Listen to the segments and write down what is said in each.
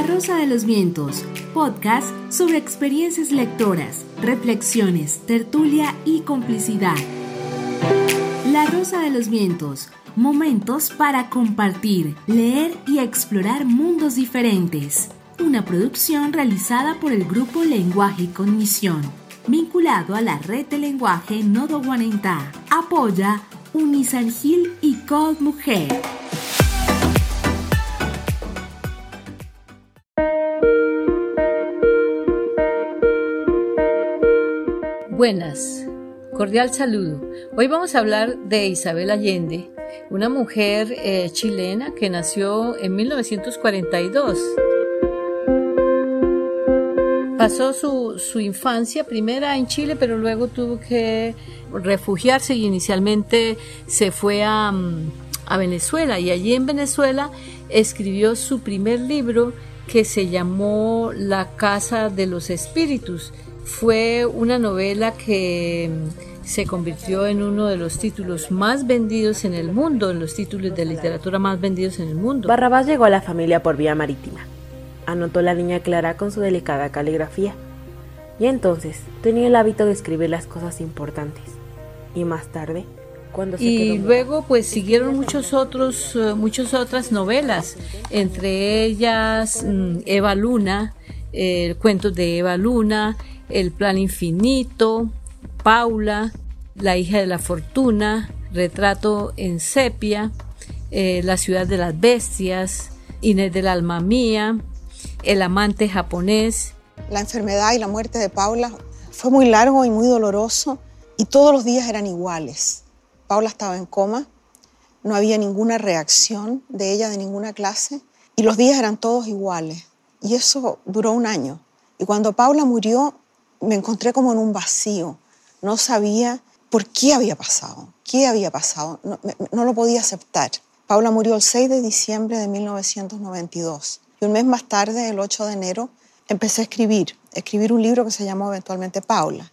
La Rosa de los Vientos, podcast sobre experiencias lectoras, reflexiones, tertulia y complicidad. La Rosa de los Vientos, momentos para compartir, leer y explorar mundos diferentes. Una producción realizada por el grupo Lenguaje y Cognición, vinculado a la red de lenguaje Nodo Guanentá. Apoya Unisangil y Code Mujer. Buenas, cordial saludo. Hoy vamos a hablar de Isabel Allende, una mujer eh, chilena que nació en 1942. Pasó su, infancia primera en Chile, pero luego tuvo que refugiarse y inicialmente se fue a, a Venezuela y allí en Venezuela escribió su primer libro que se llamó La Casa de los Espíritus fue una novela que mm, se convirtió en uno de los títulos más vendidos en el mundo, en los títulos de literatura más vendidos en el mundo. Barrabás llegó a la familia por vía marítima. Anotó la niña Clara con su delicada caligrafía. Y entonces tenía el hábito de escribir las cosas importantes. Y más tarde, cuando se y luego pues siguieron muchos otros, uh, muchas otras novelas, entre ellas mm, Eva Luna, el cuento de Eva Luna, el Plan Infinito, Paula, La hija de la fortuna, Retrato en sepia, eh, La ciudad de las bestias, Inés del alma mía, El amante japonés. La enfermedad y la muerte de Paula fue muy largo y muy doloroso y todos los días eran iguales. Paula estaba en coma, no había ninguna reacción de ella de ninguna clase y los días eran todos iguales. Y eso duró un año. Y cuando Paula murió, me encontré como en un vacío. No sabía por qué había pasado, qué había pasado. No, lo podía aceptar. Paula murió el 6 de diciembre de 1992 y un mes más tarde, el 8 de enero, empecé a escribir, escribir un libro que se llamó eventualmente Paula.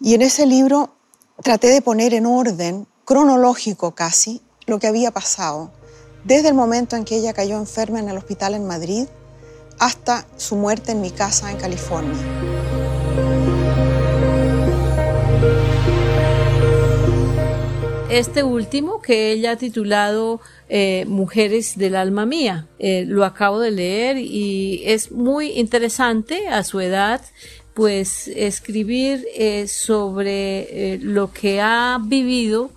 Y en ese libro traté de poner en orden, cronológico casi, lo que había pasado, desde el momento en que ella cayó enferma en el hospital en Madrid hasta su muerte en mi casa en California. Este último que ella ha titulado eh, Mujeres del alma mía, eh, lo acabo de leer y es muy interesante a su edad pues escribir eh, sobre lo que ha vivido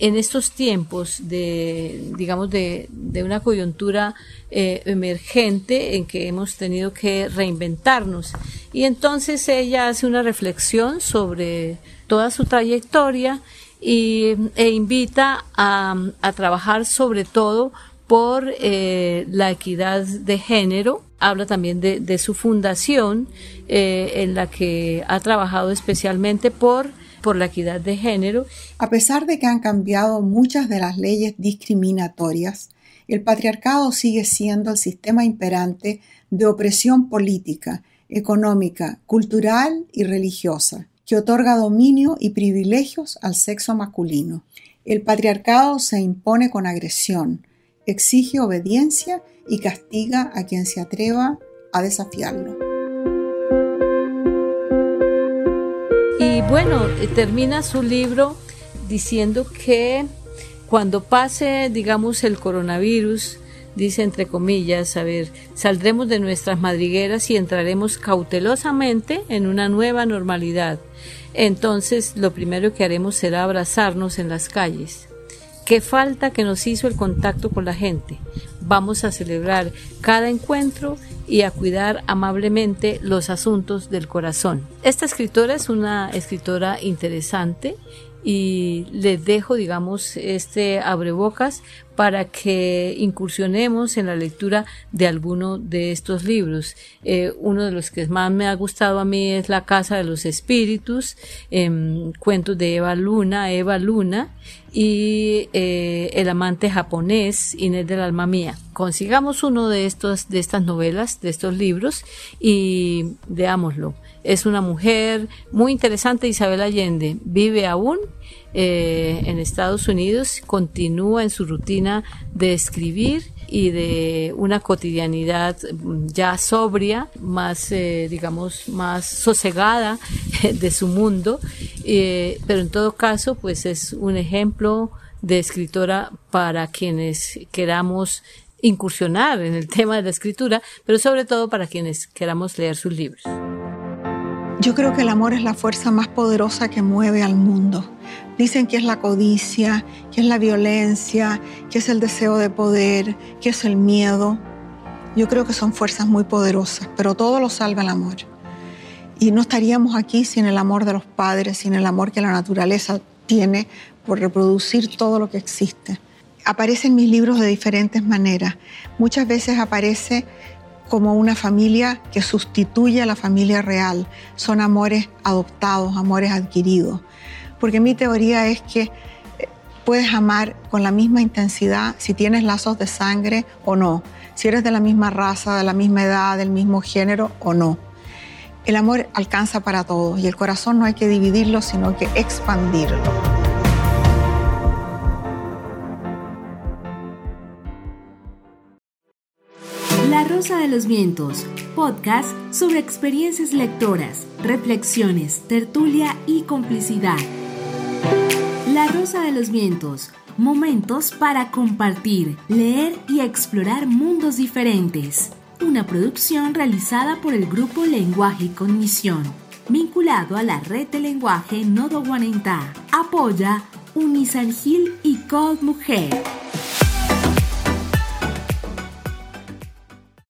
en estos tiempos de, digamos, de, de una coyuntura emergente en que hemos tenido que reinventarnos. Y entonces ella hace una reflexión sobre toda su trayectoria y, e invita a, a trabajar sobre todo por eh, la equidad de género. Habla también de, de su fundación eh, en la que ha trabajado especialmente por, por la equidad de género. A pesar de que han cambiado muchas de las leyes discriminatorias, el patriarcado sigue siendo el sistema imperante de opresión política, económica, cultural y religiosa que otorga dominio y privilegios al sexo masculino. El patriarcado se impone con agresión, exige obediencia y castiga a quien se atreva a desafiarlo. Y bueno, termina su libro diciendo que cuando pase, digamos, el coronavirus, dice entre comillas, a ver, saldremos de nuestras madrigueras y entraremos cautelosamente en una nueva normalidad. Entonces, lo primero que haremos será abrazarnos en las calles. ¿Qué falta que nos hizo el contacto con la gente? Vamos a celebrar cada encuentro y a cuidar amablemente los asuntos del corazón. Esta escritora es una escritora interesante y les dejo, digamos, este abrebocas para que incursionemos en la lectura de alguno de estos libros. Eh, uno de los que más me ha gustado a mí es La Casa de los Espíritus, eh, cuentos de Eva Luna, Eva Luna, y eh, El amante japonés, Inés del alma mía. Consigamos uno de estos, de estas novelas, de estos libros, y veámoslo. Es una mujer muy interesante, Isabel Allende. Vive aún eh, en Estados Unidos, continúa en su rutina de escribir y de una cotidianidad ya sobria, más, eh, digamos, más sosegada de su mundo, eh, pero en todo caso, pues es un ejemplo de escritora para quienes queramos incursionar en el tema de la escritura, pero sobre todo para quienes queramos leer sus libros. Yo creo que el amor es la fuerza más poderosa que mueve al mundo. Dicen que es la codicia, que es la violencia, que es el deseo de poder, que es el miedo. Yo creo que son fuerzas muy poderosas, pero todo lo salva el amor. Y no estaríamos aquí sin el amor de los padres, sin el amor que la naturaleza tiene por reproducir todo lo que existe. Aparece en mis libros de diferentes maneras. Muchas veces aparece como una familia que sustituye a la familia real. Son amores adoptados, amores adquiridos. Porque mi teoría es que eh, puedes amar con la misma intensidad si tienes lazos de sangre o no, si eres de la misma raza, de la misma edad, del mismo género o no. El amor alcanza para todos y el corazón no hay que dividirlo, sino que expandirlo. Rosa de los Vientos, podcast sobre experiencias lectoras, reflexiones, tertulia y complicidad. La Rosa de los Vientos, momentos para compartir, leer y explorar mundos diferentes. Una producción realizada por el grupo Lenguaje y Cognición, vinculado a la red de lenguaje Nodo Guanentá. Apoya Unisangil y Code Mujer.